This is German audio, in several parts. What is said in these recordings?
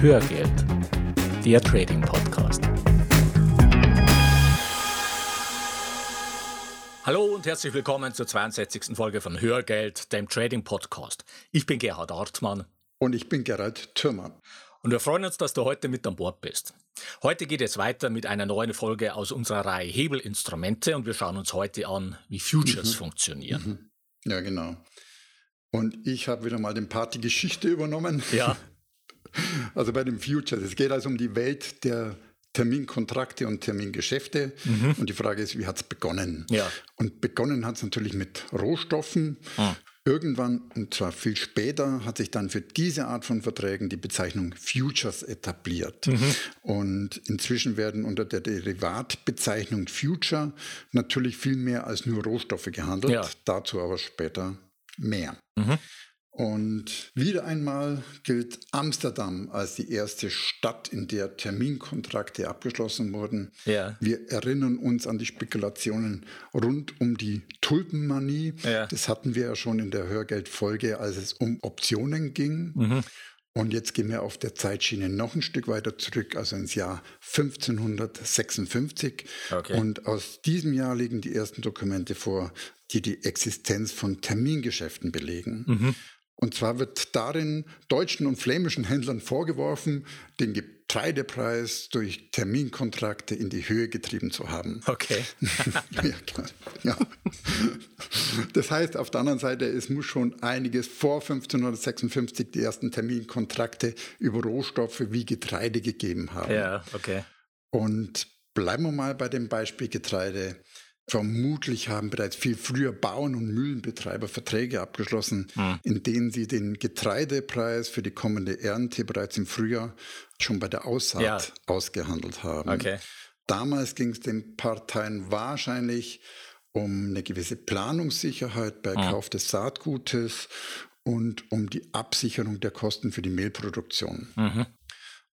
Hörgeld, der Trading Podcast. Hallo und herzlich willkommen zur 62. Folge von Hörgeld, dem Trading Podcast. Ich bin Gerhard Artmann. Und ich bin Gerald Thürmann. Und wir freuen uns, dass du heute mit an Bord bist. Heute geht es weiter mit einer neuen Folge aus unserer Reihe Hebelinstrumente und wir schauen uns heute an, wie Futures mhm. funktionieren. Mhm. Ja, genau. Und ich habe wieder mal den Part die Geschichte übernommen. Ja. Also bei den Futures. Es geht also um die Welt der Terminkontrakte und Termingeschäfte. Mhm. Und die Frage ist, wie hat es begonnen? Ja. Und begonnen hat es natürlich mit Rohstoffen. Mhm. Irgendwann, und zwar viel später, hat sich dann für diese Art von Verträgen die Bezeichnung Futures etabliert. Mhm. Und inzwischen werden unter der Derivatbezeichnung Future natürlich viel mehr als nur Rohstoffe gehandelt. Ja. Dazu aber später mehr. Mhm. Und wieder einmal gilt Amsterdam als die erste Stadt, in der Terminkontrakte abgeschlossen wurden. Ja. Wir erinnern uns an die Spekulationen rund um die Tulpenmanie. Ja. Das hatten wir ja schon in der Hörgeldfolge, als es um Optionen ging. Mhm. Und jetzt gehen wir auf der Zeitschiene noch ein Stück weiter zurück, also ins Jahr 1556. Okay. Und aus diesem Jahr liegen die ersten Dokumente vor, die die Existenz von Termingeschäften belegen. Mhm. Und zwar wird darin deutschen und flämischen Händlern vorgeworfen, den Getreidepreis durch Terminkontrakte in die Höhe getrieben zu haben. Okay. ja, klar. Ja. Das heißt, auf der anderen Seite, es muss schon einiges vor 1556 die ersten Terminkontrakte über Rohstoffe wie Getreide gegeben haben. Ja, okay. Und bleiben wir mal bei dem Beispiel Getreide. Vermutlich haben bereits viel früher Bauern und Mühlenbetreiber Verträge abgeschlossen, hm. in denen sie den Getreidepreis für die kommende Ernte bereits im Frühjahr schon bei der Aussaat ja. ausgehandelt haben. Okay. Damals ging es den Parteien wahrscheinlich um eine gewisse Planungssicherheit bei hm. Kauf des Saatgutes und um die Absicherung der Kosten für die Mehlproduktion. Mhm.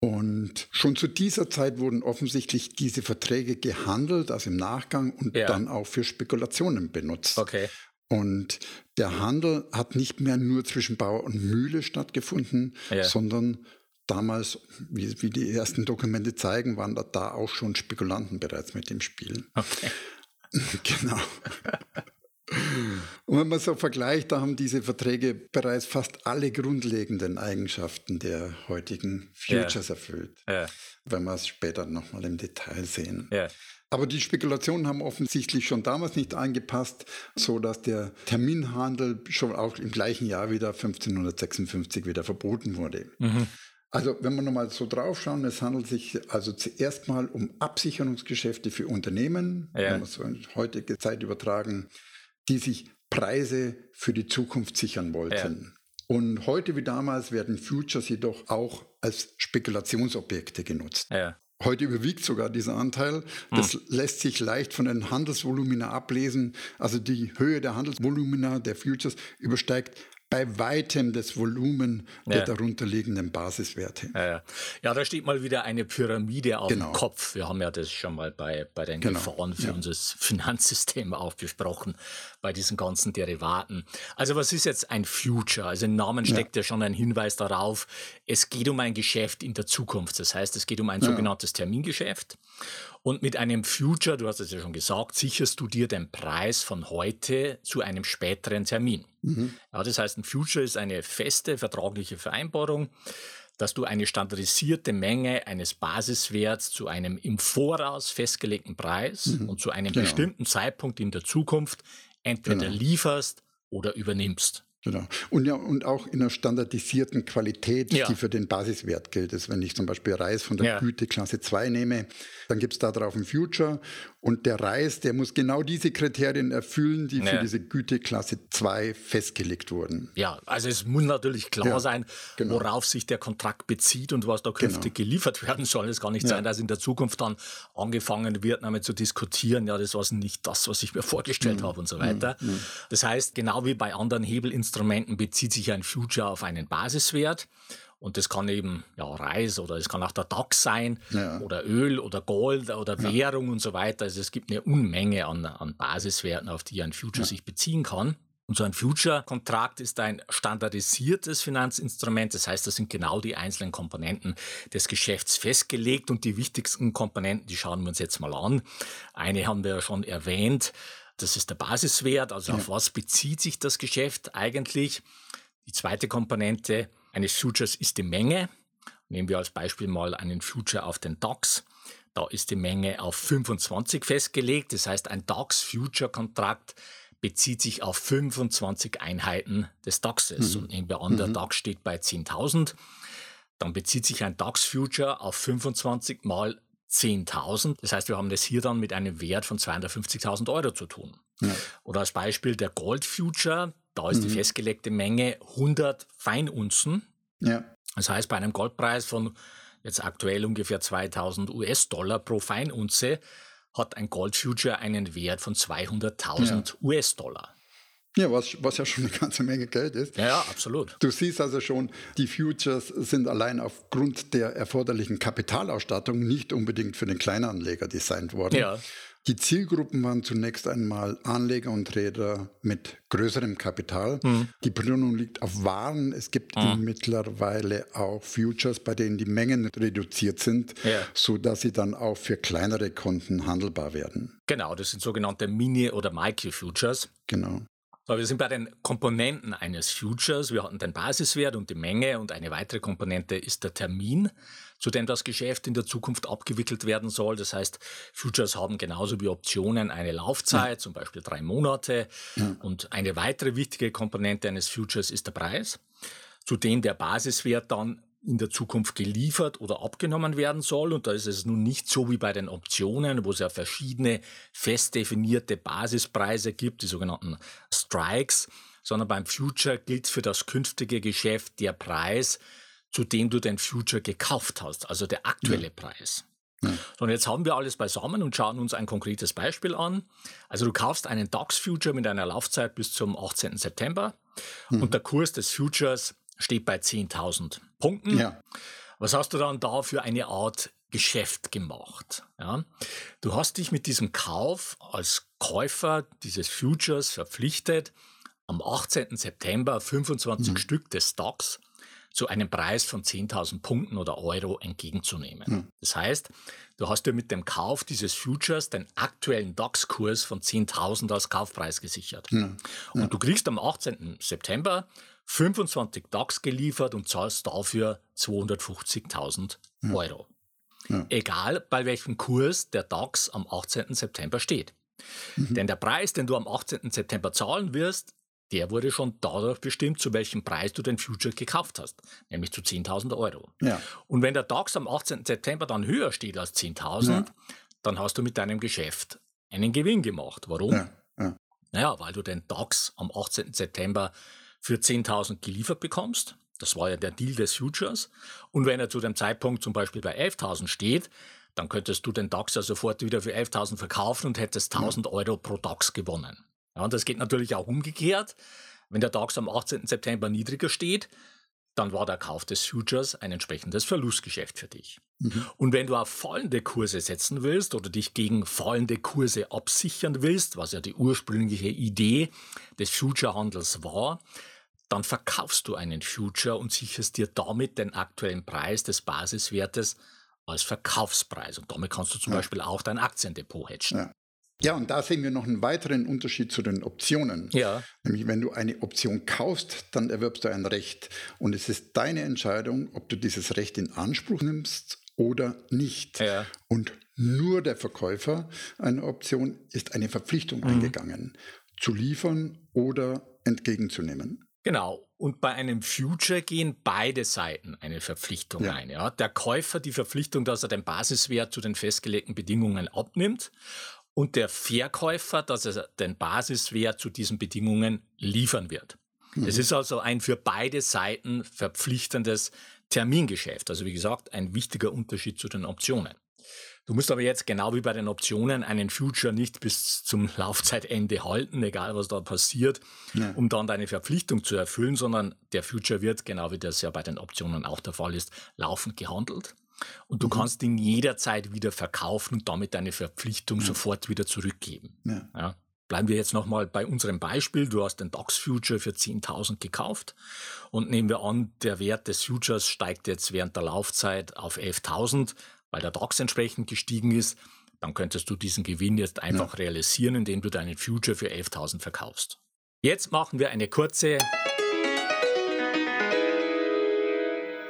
Und schon zu dieser Zeit wurden offensichtlich diese Verträge gehandelt, also im Nachgang und ja. dann auch für Spekulationen benutzt. Okay. Und der Handel hat nicht mehr nur zwischen Bauer und Mühle stattgefunden, ja. sondern damals, wie, wie, die ersten Dokumente zeigen, waren da, da auch schon Spekulanten bereits mit dem Spiel. Okay. genau. Und wenn man so vergleicht, da haben diese Verträge bereits fast alle grundlegenden Eigenschaften der heutigen Futures ja. erfüllt. Ja. Wenn wir es später nochmal im Detail sehen. Ja. Aber die Spekulationen haben offensichtlich schon damals nicht angepasst, so dass der Terminhandel schon auch im gleichen Jahr wieder 1556 wieder verboten wurde. Mhm. Also wenn wir nochmal so draufschauen, es handelt sich also zuerst mal um Absicherungsgeschäfte für Unternehmen, ja. wenn wir so in heutige Zeit übertragen, die sich Preise für die Zukunft sichern wollten. Ja. Und heute wie damals werden Futures jedoch auch als Spekulationsobjekte genutzt. Ja. Heute überwiegt sogar dieser Anteil. Das hm. lässt sich leicht von den Handelsvolumina ablesen. Also die Höhe der Handelsvolumina der Futures übersteigt bei weitem das Volumen der darunterliegenden Basiswerte. Ja, ja. ja, da steht mal wieder eine Pyramide auf genau. dem Kopf. Wir haben ja das schon mal bei, bei den genau. Gefahren für ja. unser Finanzsystem auch besprochen, bei diesen ganzen Derivaten. Also was ist jetzt ein Future? Also im Namen steckt ja, ja schon ein Hinweis darauf, es geht um ein Geschäft in der Zukunft. Das heißt, es geht um ein sogenanntes Termingeschäft. Und mit einem Future, du hast es ja schon gesagt, sicherst du dir den Preis von heute zu einem späteren Termin. Mhm. Ja, das heißt, ein Future ist eine feste vertragliche Vereinbarung, dass du eine standardisierte Menge eines Basiswerts zu einem im Voraus festgelegten Preis mhm. und zu einem genau. bestimmten Zeitpunkt in der Zukunft entweder genau. lieferst oder übernimmst. Genau. Und ja, und auch in einer standardisierten Qualität, ja. die für den Basiswert gilt. Also wenn ich zum Beispiel Reis von der ja. Güteklasse 2 nehme, dann gibt es da drauf ein Future und der Reis, der muss genau diese Kriterien erfüllen, die für diese Güteklasse 2 festgelegt wurden. Ja, also es muss natürlich klar ja, sein, genau. worauf sich der Kontrakt bezieht und was da künftig genau. geliefert werden soll. Es kann nicht sein, dass in der Zukunft dann angefangen wird, damit zu diskutieren, ja, das war nicht das, was ich mir vorgestellt mhm. habe und so weiter. Mhm. mhm. Das heißt, genau wie bei anderen Hebelinstrumenten bezieht sich ein Future auf einen Basiswert. Und das kann eben ja, Reis oder es kann auch der DAX sein ja. oder Öl oder Gold oder ja. Währung und so weiter. Also es gibt eine Unmenge an, an Basiswerten, auf die ein Future ja. sich beziehen kann. Und so ein Future-Kontrakt ist ein standardisiertes Finanzinstrument. Das heißt, da sind genau die einzelnen Komponenten des Geschäfts festgelegt und die wichtigsten Komponenten, die schauen wir uns jetzt mal an. Eine haben wir ja schon erwähnt. Das ist der Basiswert. Also ja. auf was bezieht sich das Geschäft eigentlich? Die zweite Komponente eines Futures ist die Menge. Nehmen wir als Beispiel mal einen Future auf den DAX. Da ist die Menge auf 25 festgelegt. Das heißt, ein DAX-Future-Kontrakt bezieht sich auf 25 Einheiten des DAXes. Mhm. Und nehmen wir an, der mhm. DAX steht bei 10.000. Dann bezieht sich ein DAX-Future auf 25 mal 10.000. Das heißt, wir haben das hier dann mit einem Wert von 250.000 Euro zu tun. Ja. Oder als Beispiel der Gold Future, da ist mhm. die festgelegte Menge 100 Feinunzen. Ja. Das heißt, bei einem Goldpreis von jetzt aktuell ungefähr 2000 US-Dollar pro Feinunze hat ein Gold Future einen Wert von 200.000 ja. US-Dollar. Ja, was, was ja schon eine ganze Menge Geld ist. Ja, ja, absolut. Du siehst also schon, die Futures sind allein aufgrund der erforderlichen Kapitalausstattung nicht unbedingt für den Kleinanleger designt worden. Ja. Die Zielgruppen waren zunächst einmal Anleger und Trader mit größerem Kapital. Mhm. Die Belohnung liegt auf Waren. Es gibt mhm. mittlerweile auch Futures, bei denen die Mengen reduziert sind, ja. sodass sie dann auch für kleinere Konten handelbar werden. Genau, das sind sogenannte Mini- oder Micro-Futures. Genau. So, wir sind bei den Komponenten eines Futures. Wir hatten den Basiswert und die Menge und eine weitere Komponente ist der Termin, zu dem das Geschäft in der Zukunft abgewickelt werden soll. Das heißt, Futures haben genauso wie Optionen eine Laufzeit, ja. zum Beispiel drei Monate. Ja. Und eine weitere wichtige Komponente eines Futures ist der Preis, zu dem der Basiswert dann in der Zukunft geliefert oder abgenommen werden soll. Und da ist es nun nicht so wie bei den Optionen, wo es ja verschiedene fest definierte Basispreise gibt, die sogenannten Strikes, sondern beim Future gilt für das künftige Geschäft der Preis, zu dem du den Future gekauft hast, also der aktuelle ja. Preis. Ja. So, und jetzt haben wir alles beisammen und schauen uns ein konkretes Beispiel an. Also du kaufst einen DAX-Future mit einer Laufzeit bis zum 18. September mhm. und der Kurs des Futures steht bei 10.000 Punkten. Ja. Was hast du dann da für eine Art Geschäft gemacht? Ja? Du hast dich mit diesem Kauf als Käufer dieses Futures verpflichtet, am 18. September 25 mhm. Stück des Stocks zu einem Preis von 10.000 Punkten oder Euro entgegenzunehmen. Mhm. Das heißt, du hast dir mit dem Kauf dieses Futures den aktuellen DAX-Kurs von 10.000 als Kaufpreis gesichert. Mhm. Und du kriegst am 18. September 25 DAX geliefert und zahlst dafür 250.000 ja. Euro. Ja. Egal bei welchem Kurs der DAX am 18. September steht. Mhm. Denn der Preis, den du am 18. September zahlen wirst, der wurde schon dadurch bestimmt, zu welchem Preis du den Future gekauft hast, nämlich zu 10.000 Euro. Ja. Und wenn der DAX am 18. September dann höher steht als 10.000, ja. dann hast du mit deinem Geschäft einen Gewinn gemacht. Warum? Ja. Ja. Naja, weil du den DAX am 18. September für 10.000 geliefert bekommst. Das war ja der Deal des Futures. Und wenn er zu dem Zeitpunkt zum Beispiel bei 11.000 steht, dann könntest du den DAX ja sofort wieder für 11.000 verkaufen und hättest 1.000 Euro pro DAX gewonnen. Ja, und das geht natürlich auch umgekehrt. Wenn der DAX am 18. September niedriger steht, dann war der Kauf des Futures ein entsprechendes Verlustgeschäft für dich. Mhm. Und wenn du auf fallende Kurse setzen willst oder dich gegen fallende Kurse absichern willst, was ja die ursprüngliche Idee des Future-Handels war, dann verkaufst du einen Future und sicherst dir damit den aktuellen Preis des Basiswertes als Verkaufspreis. Und damit kannst du zum ja. Beispiel auch dein Aktiendepot hedgen. Ja. Ja, und da sehen wir noch einen weiteren Unterschied zu den Optionen. Ja. Nämlich, wenn du eine Option kaufst, dann erwirbst du ein Recht. Und es ist deine Entscheidung, ob du dieses Recht in Anspruch nimmst oder nicht. Ja. Und nur der Verkäufer einer Option ist eine Verpflichtung mhm. eingegangen, zu liefern oder entgegenzunehmen. Genau. Und bei einem Future gehen beide Seiten eine Verpflichtung ja. ein. Ja? Der Käufer die Verpflichtung, dass er den Basiswert zu den festgelegten Bedingungen abnimmt und der Verkäufer, dass er den Basiswert zu diesen Bedingungen liefern wird. Mhm. Es ist also ein für beide Seiten verpflichtendes Termingeschäft. Also wie gesagt, ein wichtiger Unterschied zu den Optionen. Du musst aber jetzt genau wie bei den Optionen einen Future nicht bis zum Laufzeitende halten, egal was da passiert, ja. um dann deine Verpflichtung zu erfüllen, sondern der Future wird, genau wie das ja bei den Optionen auch der Fall ist, laufend gehandelt. Und du mhm. kannst ihn jederzeit wieder verkaufen und damit deine Verpflichtung ja. sofort wieder zurückgeben. Ja. ja. bleiben wir jetzt nochmal bei unserem Beispiel. Du hast den DAX Future für 10.000 gekauft und nehmen wir an, der Wert des Futures steigt jetzt während der Laufzeit auf 11.000, weil der DAX entsprechend gestiegen ist. Dann könntest du diesen Gewinn jetzt einfach ja. realisieren, indem du deinen Future für 11.000 verkaufst. Jetzt machen wir eine kurze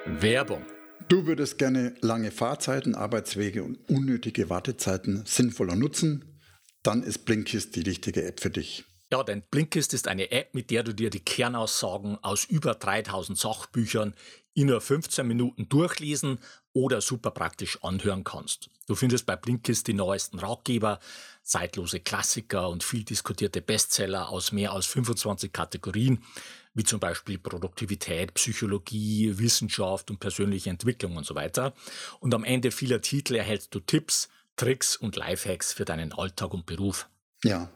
Werbung. Du würdest gerne lange Fahrzeiten, Arbeitswege und unnötige Wartezeiten sinnvoller nutzen? Dann ist Blinkist die richtige App für dich. Ja, denn Blinkist ist eine App, mit der du dir die Kernaussagen aus über 3000 Sachbüchern in nur 15 Minuten durchlesen oder super praktisch anhören kannst. Du findest bei Blinkist die neuesten Ratgeber, zeitlose Klassiker und viel diskutierte Bestseller aus mehr als 25 Kategorien, wie zum Beispiel Produktivität, Psychologie, Wissenschaft und persönliche Entwicklung und so weiter. Und am Ende vieler Titel erhältst du Tipps, Tricks und Lifehacks für deinen Alltag und Beruf. Ja.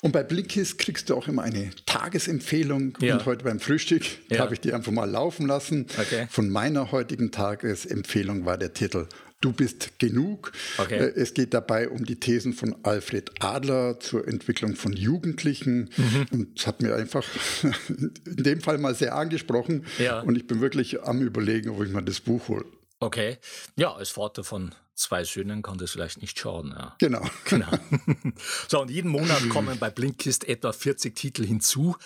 Und bei Blinkist kriegst du auch immer eine Tagesempfehlung. Ja. Und heute beim Frühstück ja. habe ich die einfach mal laufen lassen. Okay. Von meiner heutigen Tagesempfehlung war der Titel Du bist genug. Okay. Äh, es geht dabei um die Thesen von Alfred Adler zur Entwicklung von Jugendlichen. Mhm. Und das hat mir einfach in dem Fall mal sehr angesprochen. Ja. Und ich bin wirklich am Überlegen, ob ich mal das Buch hole. Okay. Ja, als Vater von zwei Söhnen kann das vielleicht nicht schaden. Ja. Genau. genau. so, und jeden Monat kommen bei Blinkist etwa 40 Titel hinzu.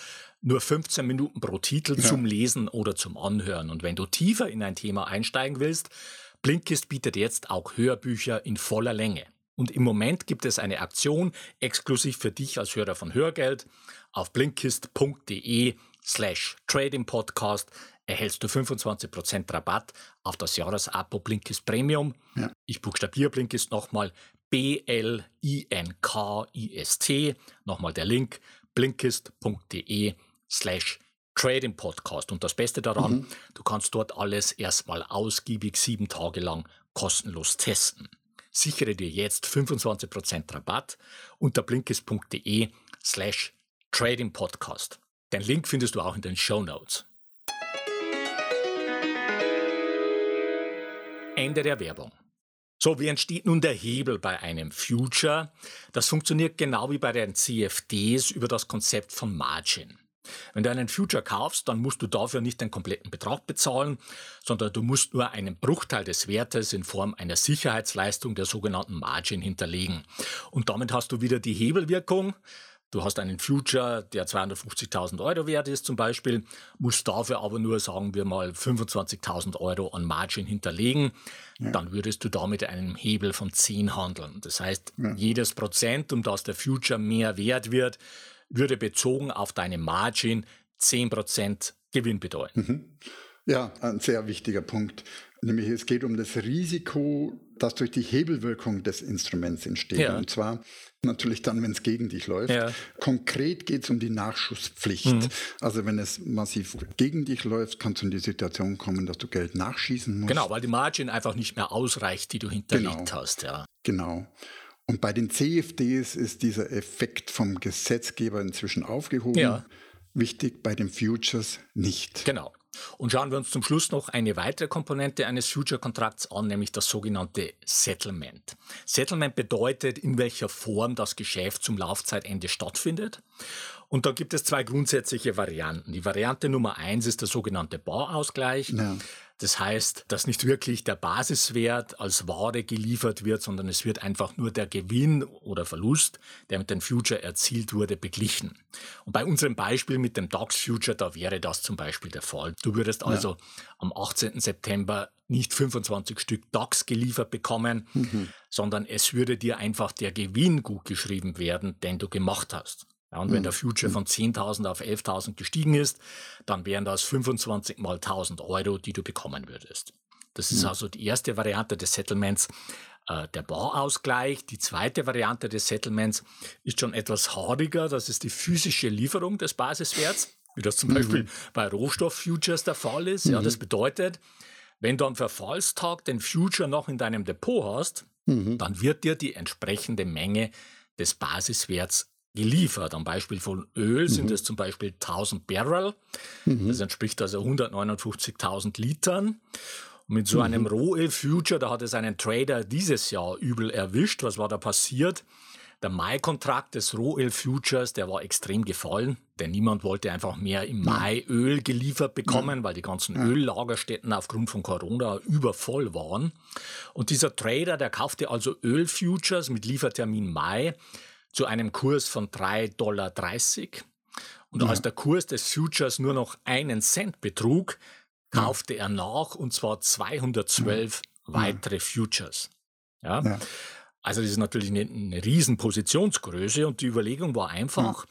Nur 15 Minuten pro Titel ja. zum Lesen oder zum Anhören. Und wenn du tiefer in ein Thema einsteigen willst, Blinkist bietet jetzt auch Hörbücher in voller Länge. Und im Moment gibt es eine Aktion exklusiv für dich als Hörer von Hörgeld. Auf blinkist.de slash Trading Podcast erhältst du 25% Rabatt auf das Jahresabo Blinkist Premium. Ja. Ich buchstabiere Blinkist nochmal B-L-I-N-K-I-S-T. Nochmal der Link blinkist.de slash Trading Podcast. Und das Beste daran, mhm. du kannst dort alles erstmal ausgiebig sieben Tage lang kostenlos testen. Sichere dir jetzt 25% Rabatt unter blinkist.de slash Trading Podcast. Den Link findest du auch in den Show Notes. Ende der Werbung. So, wie entsteht nun der Hebel bei einem Future? Das funktioniert genau wie bei den CFDs über das Konzept von Margin. Wenn du einen Future kaufst, dann musst du dafür nicht den kompletten Betrag bezahlen, sondern du musst nur einen Bruchteil des Wertes in Form einer Sicherheitsleistung der sogenannten Margin hinterlegen. Und damit hast du wieder die Hebelwirkung. Du hast einen Future, der 250.000 Euro wert ist zum Beispiel, musst dafür aber nur, sagen wir mal, 25.000 Euro an Margin hinterlegen. Ja. Dann würdest du damit einen Hebel von 10 handeln. Das heißt, ja. jedes Prozent, um das der Future mehr wert wird, würde bezogen auf deine Margin 10 Prozent Gewinn bedeuten. Mhm. Ja, ein sehr wichtiger Punkt. Nämlich es geht um das Risiko, das durch die Hebelwirkung des Instruments entsteht. Ja. Und zwar natürlich dann, wenn es gegen dich läuft. Ja. Konkret geht es um die Nachschusspflicht. Mhm. Also wenn es massiv gegen dich läuft, kannst du in die Situation kommen, dass du Geld nachschießen musst. Genau, weil die Margin einfach nicht mehr ausreicht, die du hinterlegt genau. hast. Ja. Genau. Und bei den CFDs ist dieser Effekt vom Gesetzgeber inzwischen aufgehoben. Ja. Wichtig bei den Futures nicht. Genau. Und schauen wir uns zum Schluss noch eine weitere Komponente eines Future-Kontrakts an, nämlich das sogenannte Settlement. Settlement bedeutet, in welcher Form das Geschäft zum Laufzeitende stattfindet. Und da gibt es zwei grundsätzliche Varianten. Die Variante Nummer eins ist der sogenannte Barausgleich. Ja. Das heißt, dass nicht wirklich der Basiswert als Ware geliefert wird, sondern es wird einfach nur der Gewinn oder Verlust, der mit dem Future erzielt wurde, beglichen. Und bei unserem Beispiel mit dem DAX Future, da wäre das zum Beispiel der Fall. Du würdest also ja. am 18. September nicht 25 Stück DAX geliefert bekommen, mhm. sondern es würde dir einfach der Gewinn gut geschrieben werden, den du gemacht hast. Ja, und wenn der mhm. Future von 10.000 auf 11.000 gestiegen ist, dann wären das 25 mal 1.000 Euro, die du bekommen würdest. Das ist also die erste Variante des Settlements, äh, der Bauausgleich. Die zweite Variante des Settlements ist schon etwas haariger. Das ist die physische Lieferung des Basiswerts, wie das zum mhm. Beispiel bei Rohstofffutures der Fall ist. Mhm. Ja, das bedeutet, wenn du am Verfallstag den Future noch in deinem Depot hast, mhm. dann wird dir die entsprechende Menge des Basiswerts geliefert. Am Beispiel von Öl sind mhm. es zum Beispiel 1000 Barrel. Mhm. Das entspricht also 159.000 Litern. Und mit so einem mhm. Rohöl-Future, da hat es einen Trader dieses Jahr übel erwischt. Was war da passiert? Der Mai-Kontrakt des Rohöl-Futures, der war extrem gefallen, denn niemand wollte einfach mehr im Mai Öl geliefert bekommen, weil die ganzen Öllagerstätten aufgrund von Corona übervoll waren. Und dieser Trader, der kaufte also Öl-Futures mit Liefertermin Mai zu einem Kurs von 3,30 Dollar. Und als der Kurs des Futures nur noch einen Cent betrug, kaufte er nach und zwar 212 weitere Futures. Ja? ja. Also das ist natürlich eine, eine riesen Positionsgröße und die Überlegung war einfach,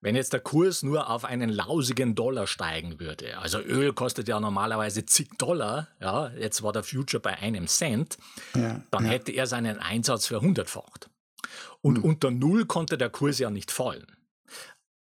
wenn jetzt der Kurs nur auf einen lausigen Dollar steigen würde, also Öl kostet ja normalerweise zig Dollar, ja, jetzt war der Future bei einem Cent, ja, dann ja. hätte er seinen Einsatz verhundertfacht. Und mhm. unter Null konnte der Kurs ja nicht fallen.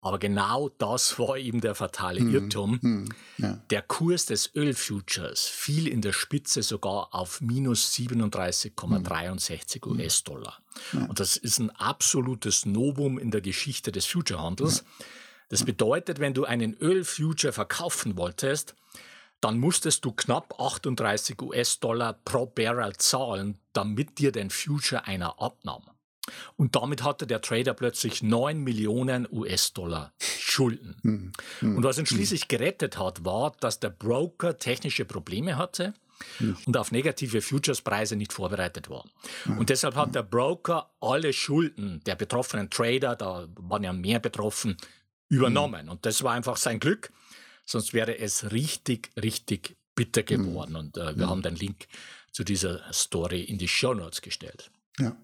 Aber genau das war eben der fatale hm, Irrtum. Hm, ja. Der Kurs des Ölfutures fiel in der Spitze sogar auf minus 37,63 hm. US-Dollar. Ja. Und das ist ein absolutes Novum in der Geschichte des Futurehandels. Ja. Das bedeutet, wenn du einen Ölfuture verkaufen wolltest, dann musstest du knapp 38 US-Dollar pro Barrel zahlen, damit dir den Future einer abnahm. Und damit hatte der Trader plötzlich 9 Millionen US-Dollar Schulden. Mhm. Mhm. Und was ihn schließlich gerettet hat, war, dass der Broker technische Probleme hatte mhm. und auf negative Futures-Preise nicht vorbereitet war. Und deshalb hat der Broker alle Schulden der betroffenen Trader, da waren ja mehr betroffen, übernommen. Und das war einfach sein Glück. Sonst wäre es richtig, richtig bitter geworden. Und äh, wir haben den Link zu dieser Story in die Show Notes gestellt. Ja.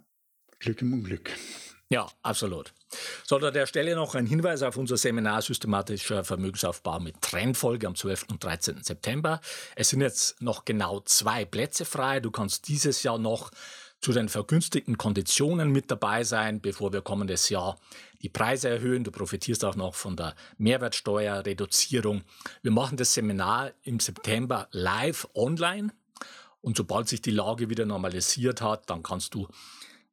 Glück im Unglück. Ja, absolut. So, an der Stelle noch ein Hinweis auf unser Seminar Systematischer Vermögensaufbau mit Trendfolge am 12. und 13. September. Es sind jetzt noch genau zwei Plätze frei. Du kannst dieses Jahr noch zu den vergünstigten Konditionen mit dabei sein, bevor wir kommendes Jahr die Preise erhöhen. Du profitierst auch noch von der Mehrwertsteuerreduzierung. Wir machen das Seminar im September live online. Und sobald sich die Lage wieder normalisiert hat, dann kannst du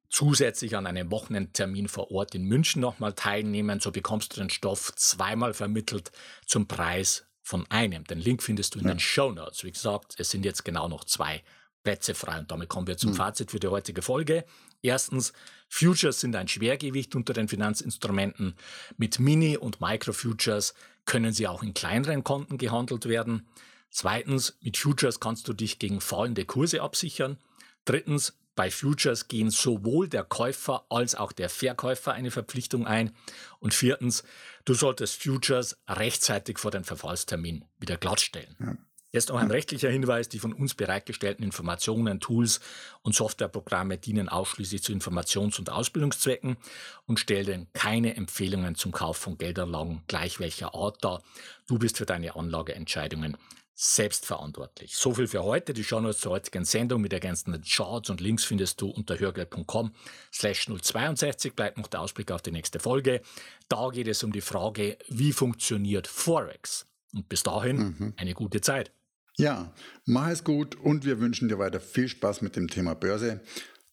zusätzlich an einem Wochenendtermin vor Ort in München nochmal teilnehmen. So bekommst du den Stoff zweimal vermittelt zum Preis von einem. Den Link findest du in ja. den Show Notes. Wie gesagt, es sind jetzt genau noch zwei Plätze frei. Und damit kommen wir zum mhm. Fazit für die heutige Folge. Erstens, Futures sind ein Schwergewicht unter den Finanzinstrumenten. Mit Mini- und Micro-Futures können sie auch in kleineren Konten gehandelt werden. Zweitens, mit Futures kannst du dich gegen fallende Kurse absichern. Drittens, bei Futures gehen sowohl der Käufer als auch der Verkäufer eine Verpflichtung ein. Und viertens, du solltest Futures rechtzeitig vor dem Verfallstermin wieder glattstellen. Ja. Jetzt noch ein rechtlicher Hinweis, die von uns bereitgestellten Informationen, Tools und Softwareprogramme dienen ausschließlich zu Informations- und Ausbildungszwecken und stellen keine Empfehlungen zum Kauf von Geldanlagen gleich welcher Art dar. Du bist für deine Anlageentscheidungen selbstverantwortlich. So viel für heute. Die Shownotes zur heutigen Sendung mit ergänzenden Charts und Links findest du unter hörgeld.com slash 062. Bleibt noch der Ausblick auf die nächste Folge. Da geht es um die Frage, wie funktioniert Forex? Und bis dahin mhm. eine gute Zeit. Ja, mach es gut und wir wünschen dir weiter viel Spaß mit dem Thema Börse.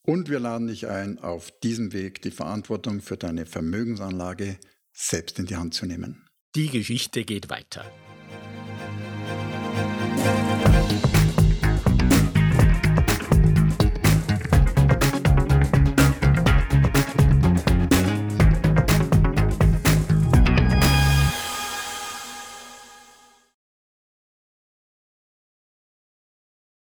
Und wir laden dich ein, auf diesem Weg die Verantwortung für deine Vermögensanlage selbst in die Hand zu nehmen. Die Geschichte geht weiter. Thank you.